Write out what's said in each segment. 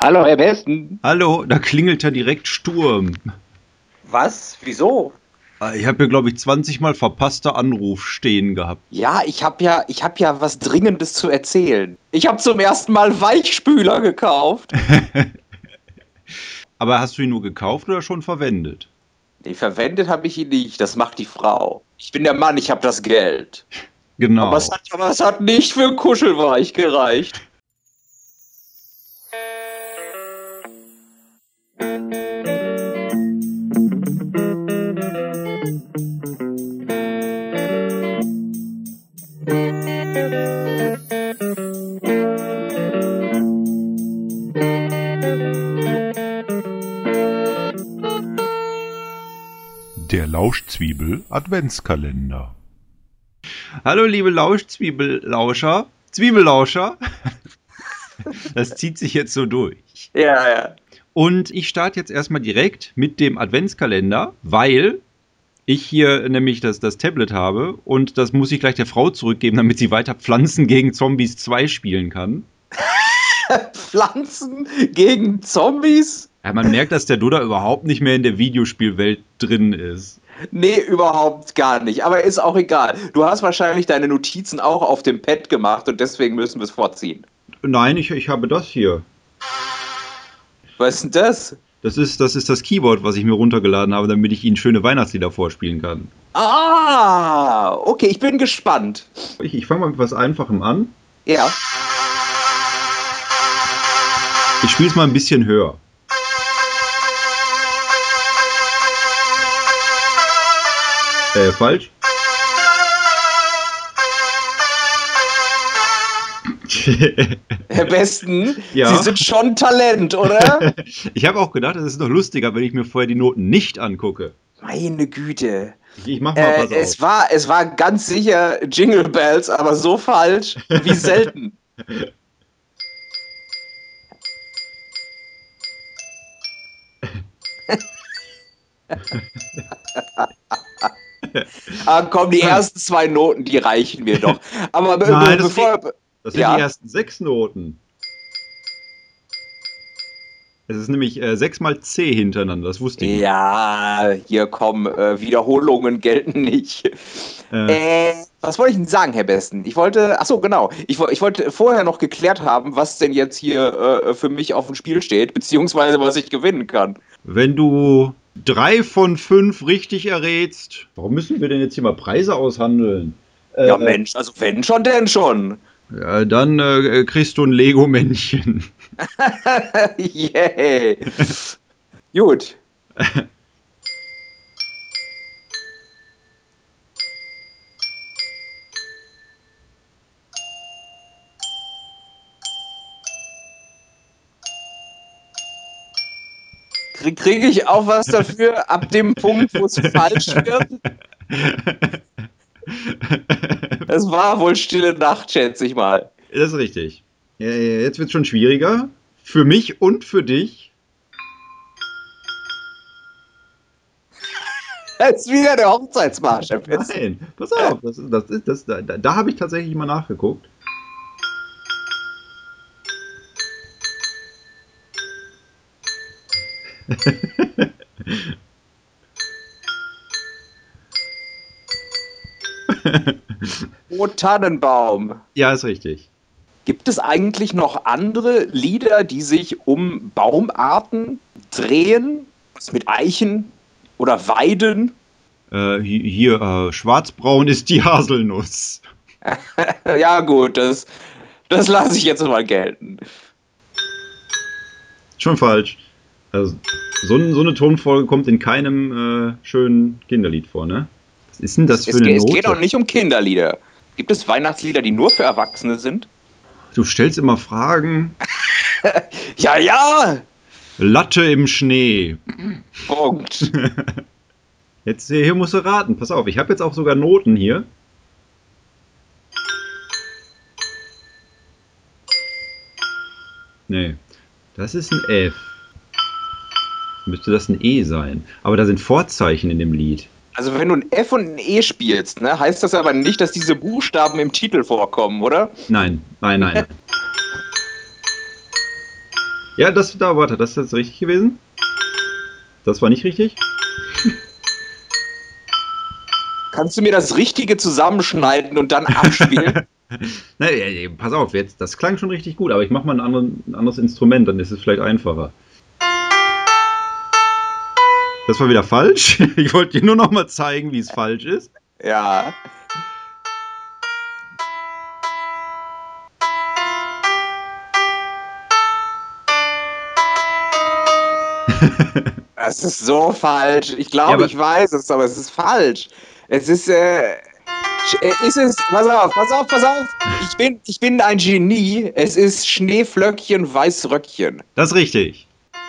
Hallo, Herr Besten. Hallo, da klingelt ja direkt Sturm. Was? Wieso? Ich habe hier, glaube ich, 20 Mal verpasster Anruf stehen gehabt. Ja, ich habe ja, ich hab ja was Dringendes zu erzählen. Ich habe zum ersten Mal Weichspüler gekauft. Aber hast du ihn nur gekauft oder schon verwendet? Nee, verwendet habe ich ihn nicht. Das macht die Frau. Ich bin der Mann, ich habe das Geld. Genau. Aber es, hat, aber es hat nicht für Kuschelweich gereicht. Der Lauschzwiebel Adventskalender. Hallo, liebe Lauschzwiebellauscher. Zwiebellauscher. Das zieht sich jetzt so durch. Ja, ja. Und ich starte jetzt erstmal direkt mit dem Adventskalender, weil ich hier nämlich das, das Tablet habe und das muss ich gleich der Frau zurückgeben, damit sie weiter Pflanzen gegen Zombies 2 spielen kann. Pflanzen gegen Zombies? Ja, man merkt, dass der Duda überhaupt nicht mehr in der Videospielwelt drin ist. Nee, überhaupt gar nicht. Aber ist auch egal. Du hast wahrscheinlich deine Notizen auch auf dem Pad gemacht und deswegen müssen wir es vorziehen. Nein, ich, ich habe das hier. Was ist denn das? Das ist, das ist das Keyboard, was ich mir runtergeladen habe, damit ich Ihnen schöne Weihnachtslieder vorspielen kann. Ah, okay, ich bin gespannt. Ich, ich fange mal mit was Einfachem an. Ja. Ich spiele es mal ein bisschen höher. Äh, falsch. Herr Besten, Ja? Sie sind schon Talent, oder? ich habe auch gedacht, es ist noch lustiger, wenn ich mir vorher die Noten nicht angucke. Meine Güte. Ich, mach mal Äh, was es, auf. war, es war ganz sicher Jingle Bells, aber so falsch wie selten. ah, komm, die ersten zwei Noten, die reichen mir doch. Aber be Nein, das bevor. Das sind Ja. die ersten sechs Noten. Es ist nämlich äh, sechs mal C hintereinander, das wusste ich. Ja, hier kommen äh, Wiederholungen gelten nicht. Äh, Äh, was wollte ich denn sagen, Herr Besten? Ich wollte, ach so, genau. Ich, ich wollte vorher noch geklärt haben, was denn jetzt hier äh, für mich auf dem Spiel steht, beziehungsweise was ich gewinnen kann. wenn du drei von fünf richtig errätst, warum müssen wir denn jetzt hier mal Preise aushandeln? Äh, Ja, Mensch, also wenn schon, denn schon. Ja, dann äh, kriegst du ein Lego-Männchen. Yay. Gut. Krieg- Kriege ich auch was dafür ab dem Punkt, wo es falsch wird? Es war wohl stille Nacht, schätze ich mal. Das ist richtig. Jetzt wird es schon schwieriger. Für mich und für dich. Das ist wieder der Hochzeitsmarsch. Nein, pass auf, das ist, das ist, das, da, da habe ich tatsächlich mal nachgeguckt. O Tannenbaum. Ja, ist richtig. Gibt es eigentlich noch andere Lieder, die sich um Baumarten drehen? Was mit Eichen oder Weiden? Äh, hi- hier, äh, schwarzbraun ist die Haselnuss. ja, gut, das, das lasse ich jetzt mal gelten. Schon falsch. Also, so, ein- so eine Tonfolge kommt in keinem äh, schönen Kinderlied vor, ne? Was ist denn das für Es, eine es Note? geht auch nicht um Kinderlieder. Gibt es Weihnachtslieder, die nur für Erwachsene sind? Du stellst immer Fragen. Ja, ja! Latte im Schnee. Punkt. Jetzt hier musst du raten. Pass auf, ich habe jetzt auch sogar Noten hier. Nee, das ist ein F. Müsste das ein E sein. Aber da sind Vorzeichen in dem Lied. Also wenn du ein F und ein E spielst, ne, heißt das aber nicht, dass diese Buchstaben im Titel vorkommen, oder? Nein, nein, nein. Ja, das da, warte, das ist jetzt richtig gewesen. Das war nicht richtig. Kannst du mir das Richtige zusammenschneiden und dann abspielen? Na, pass auf, jetzt, das klang schon richtig gut, aber ich mach mal ein, anderen, ein anderes Instrument, dann ist es vielleicht einfacher. Das war wieder falsch. Ich wollte dir nur noch mal zeigen, wie es falsch ist. ja. Es ist so falsch. Ich glaube, Ja, ich weiß es, aber es ist falsch. Es ist, äh, ist es, pass auf, pass auf, pass auf. Ich bin, ich bin ein Genie. Es ist Schneeflöckchen, Weißröckchen. Das ist richtig.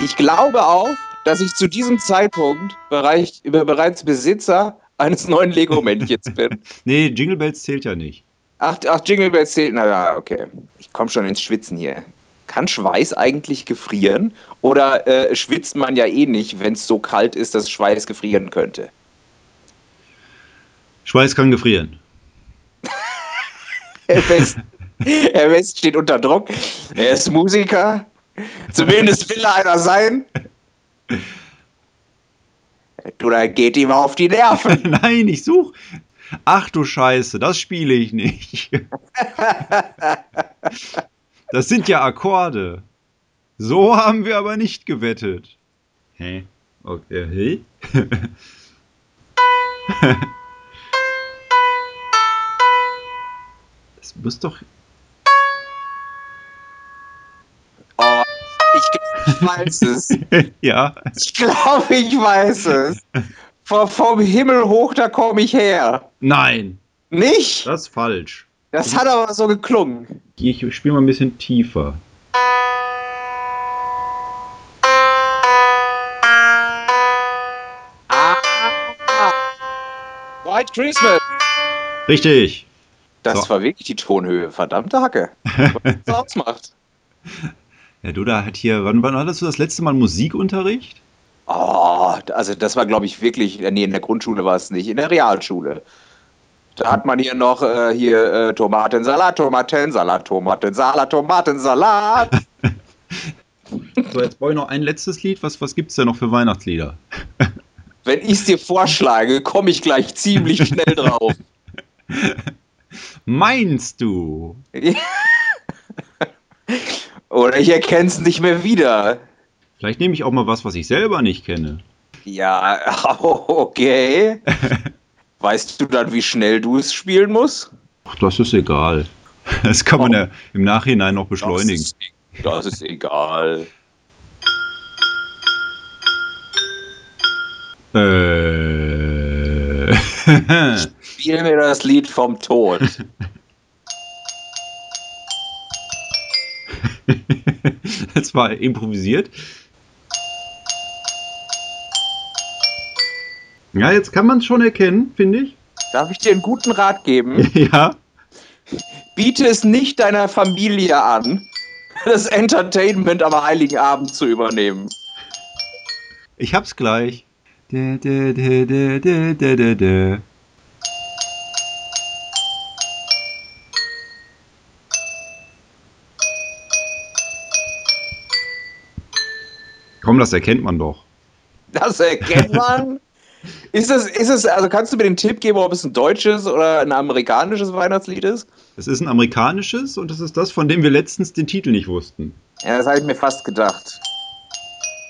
Ich glaube auch, dass ich zu diesem Zeitpunkt bereich, bereits Besitzer eines neuen Lego-Männchens bin. Nee, Jingle Bells zählt ja nicht. Ach, ach Jingle Bells zählt. Na ja, okay. Ich komme schon ins Schwitzen hier. Kann Schweiß eigentlich gefrieren? Oder äh, schwitzt man ja eh nicht, wenn es so kalt ist, dass Schweiß gefrieren könnte? Schweiß kann gefrieren. Herr West, Herr West steht unter Druck. Er ist Musiker. Zumindest will er einer sein. Oder geht ihm auf die Nerven? Nein, ich such. Ach du Scheiße, das spiele ich nicht. Das sind ja Akkorde. So haben wir aber nicht gewettet. Hä? Okay. Hä? Das muss doch. ich, weiß es. ja. Ich glaube, ich weiß es. Vom, vom Himmel hoch, da komme ich her. Nein, Nicht? das ist falsch. Das hat aber so geklungen. Ich spiele mal ein bisschen tiefer. Ah. White Christmas. Richtig. Das So. war wirklich die Tonhöhe. Verdammte Hacke. Was das ausmacht. Ja, du da hat hier, wann, wann hattest du das letzte Mal Musikunterricht? Oh, also das war, glaube ich, wirklich, nee, in der Grundschule war es nicht, in der Realschule. Da hat man hier noch äh, hier äh, Tomatensalat, Tomatensalat, Tomatensalat, Tomatensalat. So, jetzt brauche ich noch ein letztes Lied. Was, was gibt es denn noch für Weihnachtslieder? Wenn ich es dir vorschlage, komme ich gleich ziemlich schnell drauf. Meinst du? Oder ich erkenne es nicht mehr wieder. Vielleicht nehme ich auch mal was, was ich selber nicht kenne. Ja, okay. Weißt du dann, wie schnell du es spielen musst? Ach, das ist egal. Das kann man ja im Nachhinein noch beschleunigen. Das ist, das ist egal. Äh. Spiel mir das Lied vom Tod. das war improvisiert. Ja, jetzt kann man es schon erkennen, finde ich. Darf ich dir einen guten Rat geben? Ja. Biete es nicht deiner Familie an, das Entertainment am Heiligen Abend zu übernehmen. Ich hab's gleich. Dä, dä, dä, Komm, das erkennt man doch. Das erkennt man? ist es, ist es, also kannst du mir den Tipp geben, ob es ein deutsches oder ein amerikanisches Weihnachtslied ist? Es ist ein amerikanisches und es ist das, von dem wir letztens den Titel nicht wussten. Ja, das habe ich mir fast gedacht.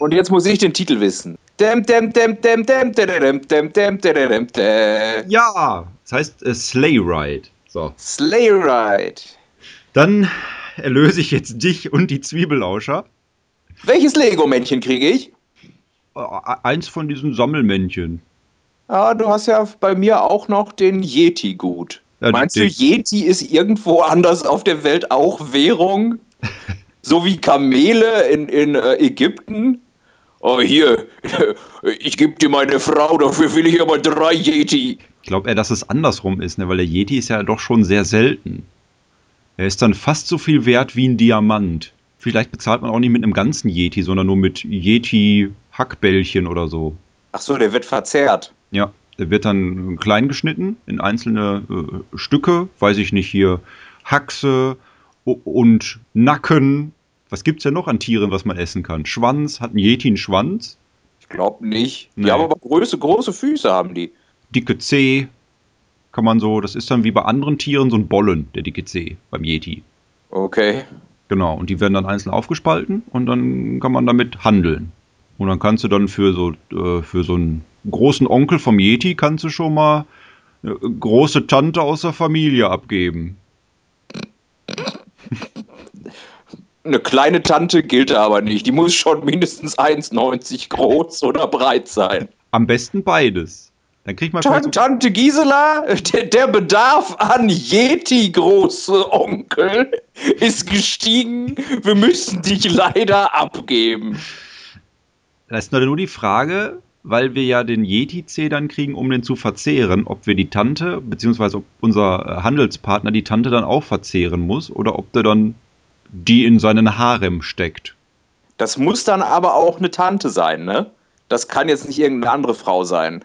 Und jetzt muss ich den Titel wissen. Ja, das heißt äh, Sleigh Ride. So. Sleigh Ride. Dann erlöse ich jetzt dich und die Zwiebellauscher. Welches Lego-Männchen kriege ich? Äh, Eins von diesen Sammelmännchen. Ah, du hast ja bei mir auch noch den Yeti gut. Ja, Meinst du, Yeti ist irgendwo anders auf der Welt auch Währung? so wie Kamele in, in äh, Ägypten? Oh, hier, ich gebe dir meine Frau, dafür will ich aber drei Yeti. Ich glaube eher, dass es andersrum ist, ne? weil der Yeti ist ja doch schon sehr selten. Er ist dann fast so viel wert wie ein Diamant. Vielleicht bezahlt man auch nicht mit einem ganzen Yeti, sondern nur mit Yeti-Hackbällchen oder so. Ach so, der wird verzehrt. Ja, der wird dann klein geschnitten in einzelne äh, Stücke, weiß ich nicht, hier Haxe und Nacken Was gibt's denn noch an Tieren, was man essen kann? Schwanz, hat ein Yeti einen Schwanz? Ich glaube nicht. Die Nee. haben aber große, große Füße, haben die. Dicke Zeh, kann man so, das ist dann wie bei anderen Tieren so ein Bollen, der dicke Zeh beim Yeti. Okay. Genau, und die werden dann einzeln aufgespalten und dann kann man damit handeln. Und dann kannst du dann für so, äh, für so einen großen Onkel vom Yeti kannst du schon mal eine große Tante aus der Familie abgeben. Eine kleine Tante gilt aber nicht. Die muss schon mindestens 1,90 groß oder breit sein. Am besten beides. Dann kriegt man Tan Tante Gisela, der, der Bedarf an Yeti, große Onkel, ist gestiegen. Wir müssen dich leider abgeben. Das ist nur die Frage, weil wir ja den Yeti-Zeh dann kriegen, um den zu verzehren, ob wir die Tante, beziehungsweise ob unser äh, Handelspartner die Tante dann auch verzehren muss oder ob der dann die in seinen Harem steckt. Das muss dann aber auch eine Tante sein, ne? Das kann jetzt nicht irgendeine andere Frau sein.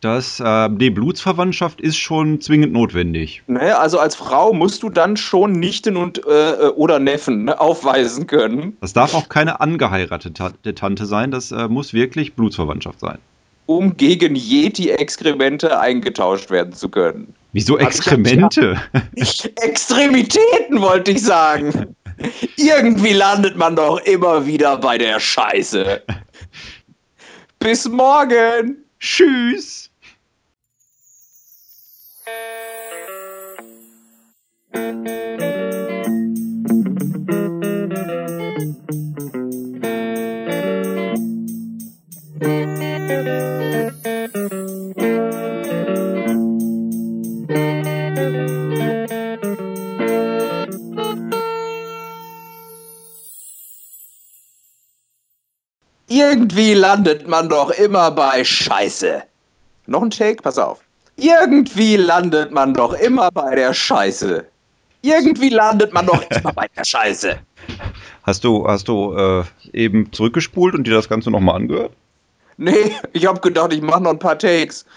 Das, äh, die Blutsverwandtschaft ist schon zwingend notwendig. Ne? Also als Frau musst du dann schon Nichten und äh, oder Neffen ne, aufweisen können, Das darf auch keine angeheiratete Ta- Tante sein, das äh, muss wirklich Blutsverwandtschaft sein. um gegen Yeti-Exkremente eingetauscht werden zu können. Wieso Exkremente? Extremitäten wollte ich sagen. Irgendwie landet man doch immer wieder bei der Scheiße. Bis morgen. Tschüss! Irgendwie landet man doch immer bei Scheiße. Noch ein Take? Pass auf. Irgendwie landet man doch immer bei der Scheiße. Irgendwie landet man doch immer bei der Scheiße. Hast du, hast du äh, eben zurückgespult und dir das Ganze nochmal angehört? Nee, ich hab gedacht, ich mache noch ein paar Takes.